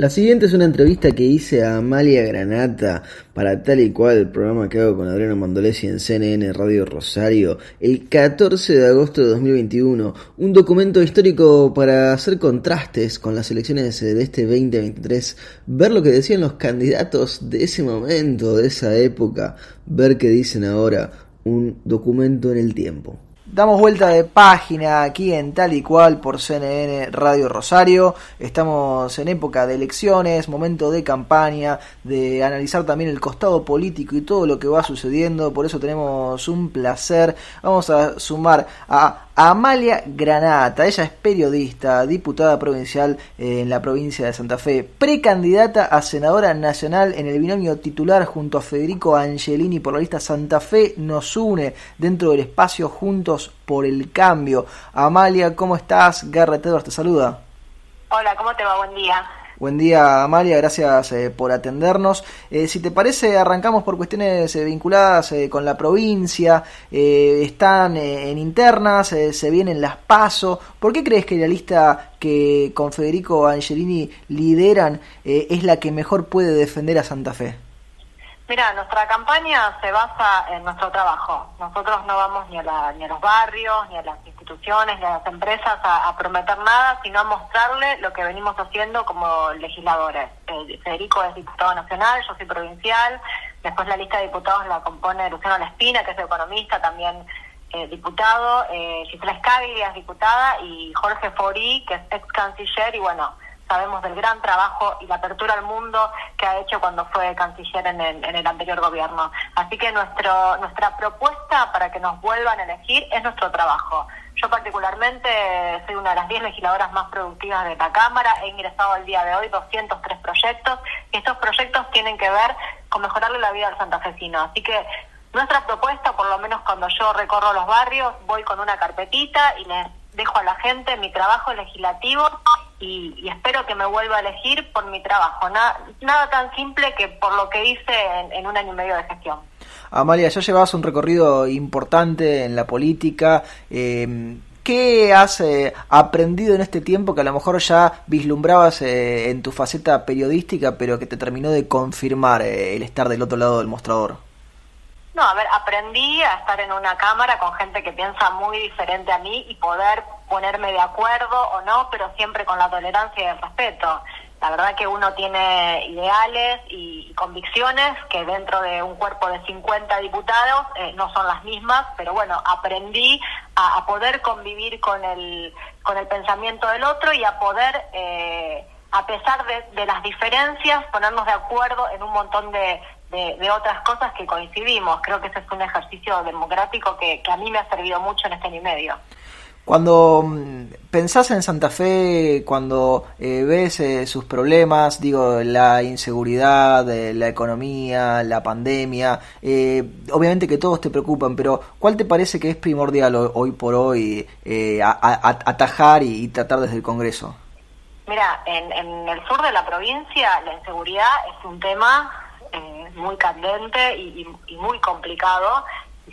La siguiente es una entrevista que hice a Amalia Granata para tal y cual el programa que hago con Adriano Mandolesi en CNN Radio Rosario el 14 de agosto de 2021. Un documento histórico para hacer contrastes con las elecciones de este 2023, ver lo que decían los candidatos de ese momento, de esa época, ver qué dicen ahora. Un documento en el tiempo. Damos vuelta de página aquí en tal y cual por CNN Radio Rosario. Estamos en época de elecciones, momento de campaña, de analizar también el costado político y todo lo que va sucediendo. Por eso tenemos un placer. Vamos a sumar a Amalia Granata, ella es periodista, diputada provincial en la provincia de Santa Fe, precandidata a senadora nacional en el binomio titular junto a Federico Angelini por la lista Santa Fe nos une dentro del espacio Juntos por el Cambio. Amalia, ¿cómo estás? Garrett Edwards te saluda. Hola, ¿cómo te va? Buen día. Buen día, Amalia, gracias eh, por atendernos. Eh, si te parece, arrancamos por cuestiones eh, vinculadas con la provincia. están en internas, se vienen las PASO. ¿Por qué crees que la lista que con Federico Angelini lideran es la que mejor puede defender a Santa Fe? Mira, nuestra campaña se basa en nuestro trabajo. Nosotros no vamos ni a, ni a los barrios, ni a las instituciones, ni a las empresas a, prometer nada, sino a mostrarle lo que venimos haciendo como legisladores. Federico es diputado nacional, yo soy provincial, después la lista de diputados la compone Luciano La Espina, que es economista, también eh, diputado, eh, Gisela Scaglia es diputada, y Jorge Forí, que es ex canciller, y bueno, sabemos del gran trabajo y la apertura al mundo que ha hecho cuando fue canciller en el, en el anterior gobierno. Así que nuestro, nuestra propuesta para que nos vuelvan a elegir es nuestro trabajo. Yo particularmente soy una de las 10 legisladoras más productivas de la Cámara, he ingresado al día de hoy 203 proyectos y estos proyectos tienen que ver con mejorarle la vida al santafesino. Así que nuestra propuesta, por lo menos cuando yo recorro los barrios, voy con una carpetita y les dejo a la gente mi trabajo legislativo y, espero que me vuelva a elegir por mi trabajo. Nada, nada tan simple que por lo que hice en, un año y medio de gestión. Amalia, ya llevas un recorrido importante en la política. Eh, ¿Qué has eh, aprendido en este tiempo que a lo mejor ya vislumbrabas eh, en tu faceta periodística, pero que te terminó de confirmar eh, el estar del otro lado del mostrador? No, a ver, aprendí a estar en una cámara con gente que piensa muy diferente a mí y poder ponerme de acuerdo o no, pero siempre con la tolerancia y el respeto. La verdad que uno tiene ideales y, convicciones que dentro de un cuerpo de 50 diputados eh, no son las mismas, pero bueno, aprendí a, poder convivir con el, con el pensamiento del otro y a poder... Eh, a pesar de, las diferencias, ponernos de acuerdo en un montón de, de, otras cosas que coincidimos. Creo que ese es un ejercicio democrático que, a mí me ha servido mucho en este año y medio. Cuando mm, pensás en Santa Fe, cuando eh, ves eh, sus problemas, digo, la inseguridad, eh, la economía, la pandemia, obviamente que todos te preocupan, pero ¿cuál te parece que es primordial hoy, por hoy atajar y, tratar desde el Congreso? Mira, en, en el sur de la provincia la inseguridad es un tema eh, muy candente y, muy complicado.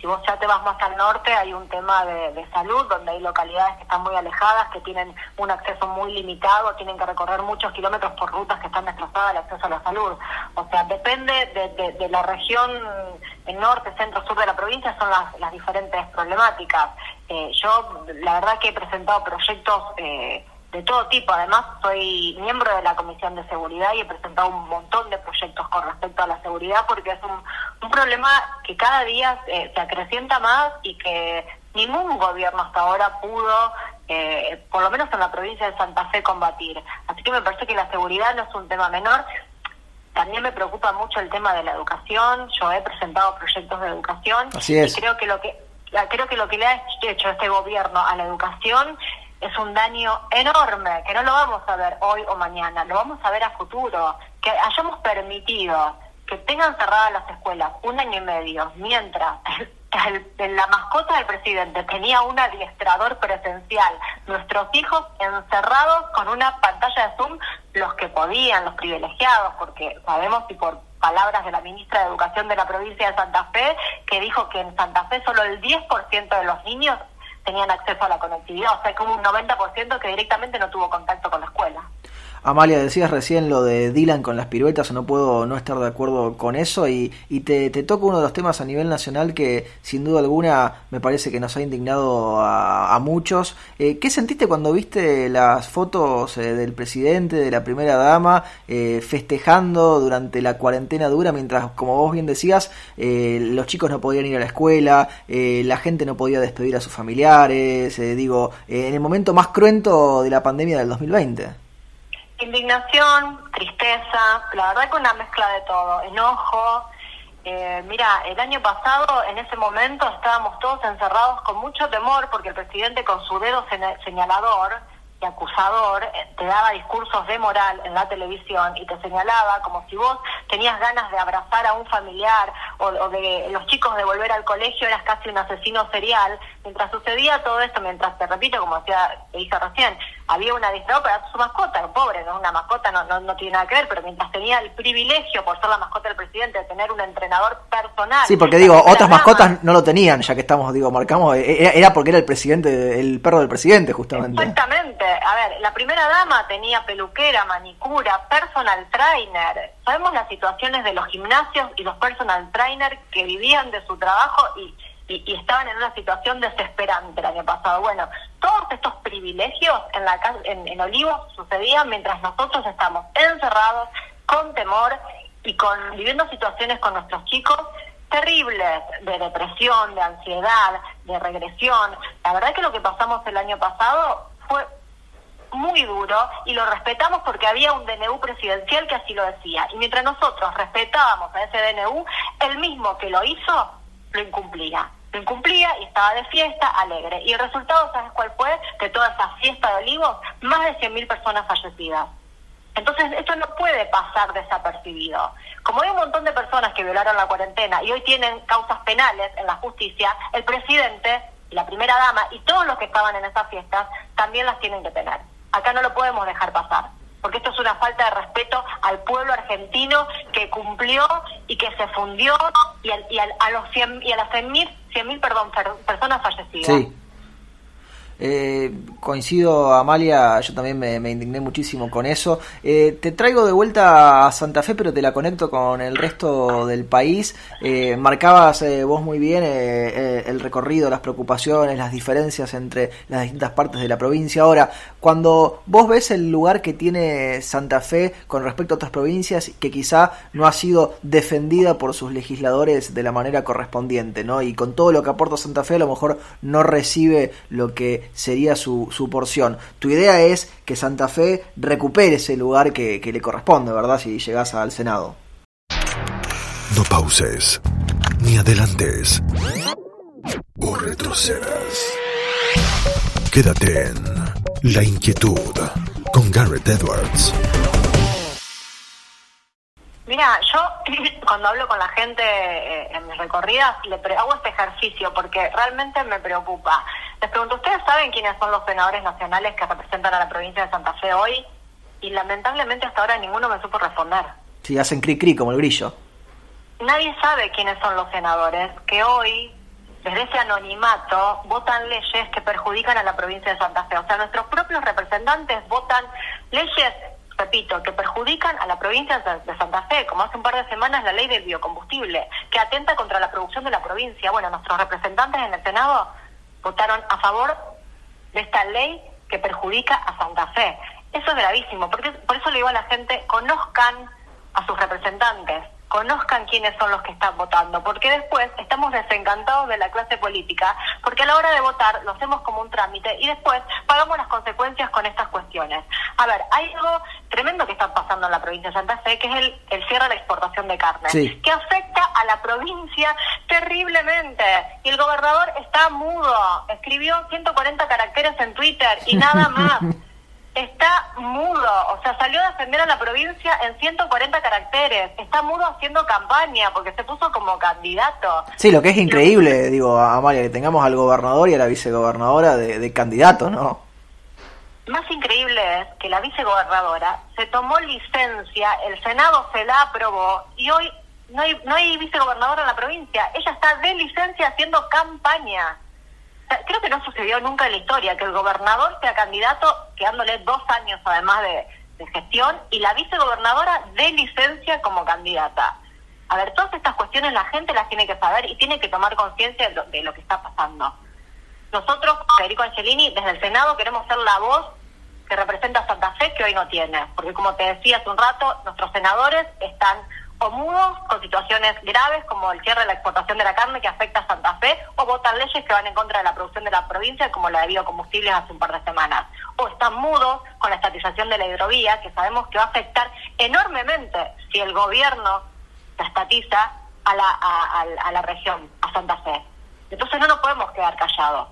Si vos ya te vas más al norte, hay un tema de, salud, donde hay localidades que están muy alejadas, que tienen un acceso muy limitado, tienen que recorrer muchos kilómetros por rutas que están destrozadas el acceso a la salud. O sea, depende de, la región, el norte, centro, sur de la provincia, son las, las diferentes problemáticas. Eh, yo, la verdad que he presentado proyectos... Eh, de todo tipo. Además, soy miembro de la Comisión de Seguridad y he presentado un montón de proyectos con respecto a la seguridad porque es un, un problema que cada día eh, se acrecienta más y que ningún gobierno hasta ahora pudo, eh, por lo menos en la provincia de Santa Fe, combatir. Así que me parece que la seguridad no es un tema menor. También me preocupa mucho el tema de la educación. Yo he presentado proyectos de educación Así es. y creo que lo que creo que lo que le ha hecho este gobierno a la educación es un daño enorme, que no lo vamos a ver hoy o mañana, lo vamos a ver a futuro, que hayamos permitido que tengan cerradas las escuelas un año y medio, mientras la mascota del presidente tenía un adiestrador presencial, nuestros hijos encerrados con una pantalla de Zoom, los que podían, los privilegiados, porque sabemos y por palabras de la ministra de Educación de la provincia de Santa Fe, que dijo que en Santa Fe solo el 10% de los niños tenían acceso a la conectividad, o sea, como un 90% que directamente no tuvo contacto con escuela. Amalia, decías recién lo de Dylan con las piruetas, no puedo no estar de acuerdo con eso y, y te, te toco uno de los temas a nivel nacional que sin duda alguna me parece que nos ha indignado a, muchos. Eh, ¿Qué sentiste cuando viste las fotos eh, del presidente, de la primera dama, eh, festejando durante la cuarentena dura mientras, como vos bien decías, los chicos no podían ir a la escuela, la gente no podía despedir a sus familiares, digo, en el momento más cruento de la pandemia del 2020? Indignación, tristeza, la verdad que una mezcla de todo, enojo. Eh, mira, el año pasado, en ese momento, estábamos todos encerrados con mucho temor porque el presidente con su dedo señalador y acusador eh, te daba discursos de moral en la televisión y te señalaba como si vos tenías ganas de abrazar a un familiar o, de los chicos de volver al colegio, eras casi un asesino serial. Mientras sucedía todo esto, mientras te repito, como decía, te dije recién, había una adiestrador para su mascota, pobre, ¿no? Una mascota no, no, no, tiene nada que ver, pero mientras tenía el privilegio, por ser la mascota del presidente, de tener un entrenador personal. Sí, porque digo, otras mascotas no lo tenían, ya que estamos, digo, marcamos, e, era, porque era el presidente, el perro del presidente, justamente. Exactamente. A ver, la primera dama tenía peluquera, manicura, personal trainer. Sabemos las situaciones de los gimnasios y los personal trainer que vivían de su trabajo y y, estaban en una situación desesperante el año pasado. Bueno, todos estos privilegios en, la, en, en Olivos sucedían mientras nosotros estamos encerrados, con temor y con viviendo situaciones con nuestros chicos terribles de depresión, de ansiedad, de regresión. La verdad que lo que pasamos el año pasado fue muy duro y lo respetamos porque había un DNU presidencial que así lo decía. Y mientras nosotros respetábamos a ese DNU, el mismo que lo hizo lo incumplía. Incumplía y estaba de fiesta, alegre. Y el resultado, ¿sabes cuál fue? De toda esa fiesta de olivos, más de 100.000 personas fallecidas. Entonces, esto no puede pasar desapercibido. Como hay un montón de personas que violaron la cuarentena y hoy tienen causas penales en la justicia, el presidente, la primera dama y todos los que estaban en esas fiestas también las tienen que tener. Acá no lo podemos dejar pasar porque esto es una falta de respeto al pueblo argentino que cumplió y que se fundió y, a, los 100, y a las 100.000 mil perdón, personas fallecidas. Eh, coincido, Amalia, yo también me, indigné muchísimo con eso. Eh, te traigo de vuelta a Santa Fe, pero te la conecto con el resto del país. Eh, marcabas eh, vos muy bien el recorrido, las preocupaciones, las diferencias entre las distintas partes de la provincia. Ahora, cuando vos ves el lugar que tiene Santa Fe con respecto a otras provincias, que quizá no ha sido defendida por sus legisladores de la manera correspondiente, ¿no? Y con todo lo que aporta Santa Fe, a lo mejor no recibe lo que sería su, su porción. Tu idea es que Santa Fe recupere ese lugar que, le corresponde, ¿verdad? Si llegas al Senado. No pauses, ni adelantes, o retrocedas. Quédate en La Inquietud con Garrett Edwards. Mira, yo cuando hablo con la gente eh, en mis recorridas, le hago este ejercicio porque realmente me preocupa. Les pregunto, ¿ustedes saben quiénes son los senadores nacionales que representan a la provincia de Santa Fe hoy? Y lamentablemente hasta ahora ninguno me supo responder. Sí, hacen cri cri como el grillo. Nadie sabe quiénes son los senadores que hoy, desde ese anonimato, votan leyes que perjudican a la provincia de Santa Fe. O sea, nuestros propios representantes votan leyes repito, que perjudican a la provincia de Santa Fe, como hace un par de semanas la ley del biocombustible, que atenta contra la producción de la provincia. Bueno, nuestros representantes en el Senado votaron a favor de esta ley que perjudica a Santa Fe. Eso es gravísimo, porque por eso le digo a la gente, conozcan a sus representantes, conozcan quiénes son los que están votando, porque después estamos desencantados de la clase política, porque a la hora de votar lo hacemos como un trámite y después pagamos las consecuencias con estas cuestiones. A ver, hay algo tremendo que está pasando en la provincia de Santa Fe, que es el, el cierre de la exportación de carne, que afecta a la provincia terriblemente. Y el gobernador está mudo, escribió 140 caracteres en Twitter y nada más. Está mudo, o sea, salió a defender a la provincia en 140 caracteres, está mudo haciendo campaña porque se puso como candidato. Sí, lo que es increíble, digo, Amalia, que tengamos al gobernador y a la vicegobernadora de, de candidato, ¿no? Más increíble es que la vicegobernadora se tomó licencia, el Senado se la aprobó y hoy no hay, no hay vicegobernadora en la provincia. Ella está de licencia haciendo campaña. Creo que no sucedió nunca en la historia que el gobernador sea candidato quedándole dos años además de, gestión y la vicegobernadora de licencia como candidata. A ver, todas estas cuestiones la gente las tiene que saber y tiene que tomar conciencia de, de, lo que está pasando. Nosotros, Federico Angelini, desde el Senado queremos ser la voz que representa a Santa Fe que hoy no tiene, porque como te decía hace un rato, nuestros senadores están o mudos con situaciones graves como el cierre de la exportación de la carne que afecta a Santa Fe o votan leyes que van en contra de la producción de la provincia como la de biocombustibles hace un par de semanas. O están mudos con la estatización de la hidrovía que sabemos que va a afectar enormemente si el gobierno la estatiza a la, a, la región, a Santa Fe. Entonces no nos podemos quedar callados.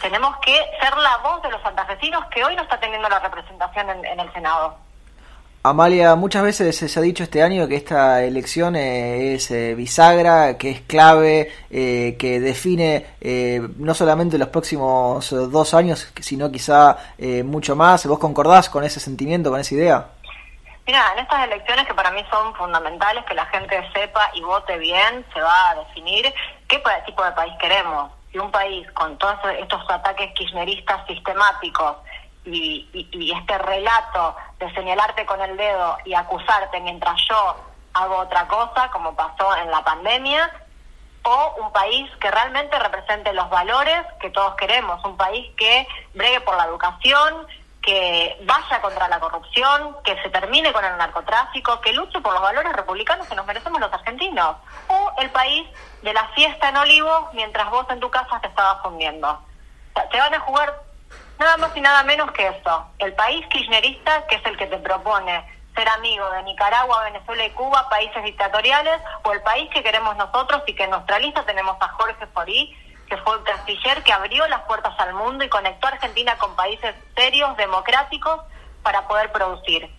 Tenemos que ser la voz de los santafesinos que hoy no está teniendo la representación en el Senado. Amalia, muchas veces se ha dicho este año que esta elección eh, es eh, bisagra, que es clave, eh, que define no solamente los próximos dos años, sino quizá mucho más. ¿Vos concordás con ese sentimiento, con esa idea? Mira, en estas elecciones que para mí son fundamentales, que la gente sepa y vote bien, se va a definir qué tipo de país queremos. Si un país con todos estos ataques kirchneristas sistemáticos, y, este relato de señalarte con el dedo y acusarte mientras yo hago otra cosa, como pasó en la pandemia, o un país que realmente represente los valores que todos queremos, un país que bregue por la educación, que vaya contra la corrupción, que se termine con el narcotráfico, que luche por los valores republicanos que nos merecemos los argentinos, o el país de la fiesta en Olivos mientras vos en tu casa te estabas fundiendo. te van a jugar Nada más y nada menos que eso. El país kirchnerista, que es el que te propone ser amigo de Nicaragua, Venezuela y Cuba, países dictatoriales, o el país que queremos nosotros y que en nuestra lista tenemos a Jorge Forí, que fue el canciller que abrió las puertas al mundo y conectó a Argentina con países serios, democráticos, para poder producir.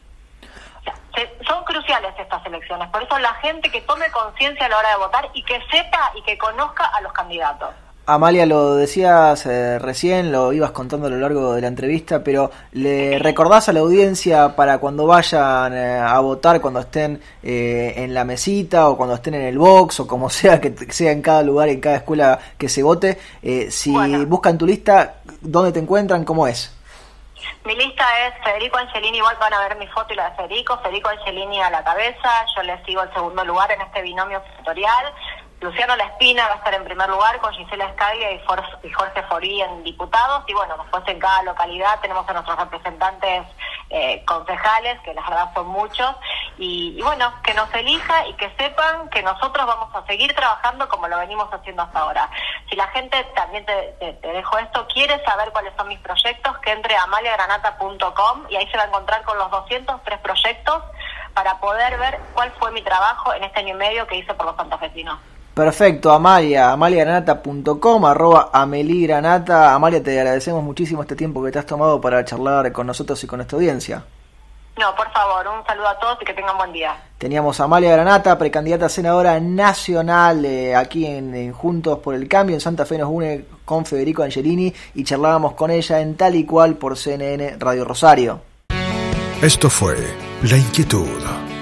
son cruciales estas elecciones, por eso la gente que tome conciencia a la hora de votar y que sepa y que conozca a los candidatos. Amalia, lo decías eh, recién, lo ibas contando a lo largo de la entrevista, pero ¿le recordás a la audiencia para cuando vayan eh, a votar, cuando estén eh, en la mesita o cuando estén en el box o como sea que sea en cada lugar, en cada escuela que se vote, si buscan tu lista, ¿dónde te encuentran? ¿Cómo es? Mi lista es Federico Angelini, igual van a ver mi foto y la de Federico, Federico Angelini a la cabeza, yo le sigo el segundo lugar en este binomio tutorial. Luciano La Espina va a estar en primer lugar con Gisela Escaglia y, Jorge Forí en diputados. Y bueno, después en cada localidad tenemos a nuestros representantes eh, concejales, que la verdad son muchos. Y, bueno, que nos elija y que sepan que nosotros vamos a seguir trabajando como lo venimos haciendo hasta ahora. Si la gente, también te, dejo esto, quiere saber cuáles son mis proyectos, que entre a amaliagranata.com y ahí se va a encontrar con los 203 proyectos para poder ver cuál fue mi trabajo en este año y medio que hice por los santafesinos. Perfecto, Amalia, amaliagranata.com, arroba ameligranata. Amalia, te agradecemos muchísimo este tiempo que te has tomado para charlar con nosotros y con nuestra audiencia. No, por favor, un saludo a todos y que tengan buen día. Teníamos a Amalia Granata, precandidata a senadora nacional eh, aquí en, Juntos por el Cambio. En Santa Fe nos une con Federico Angelini y charlábamos con ella en tal y cual por CNN Radio Rosario. Esto fue La Inquietud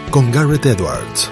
con Garrett Edwards.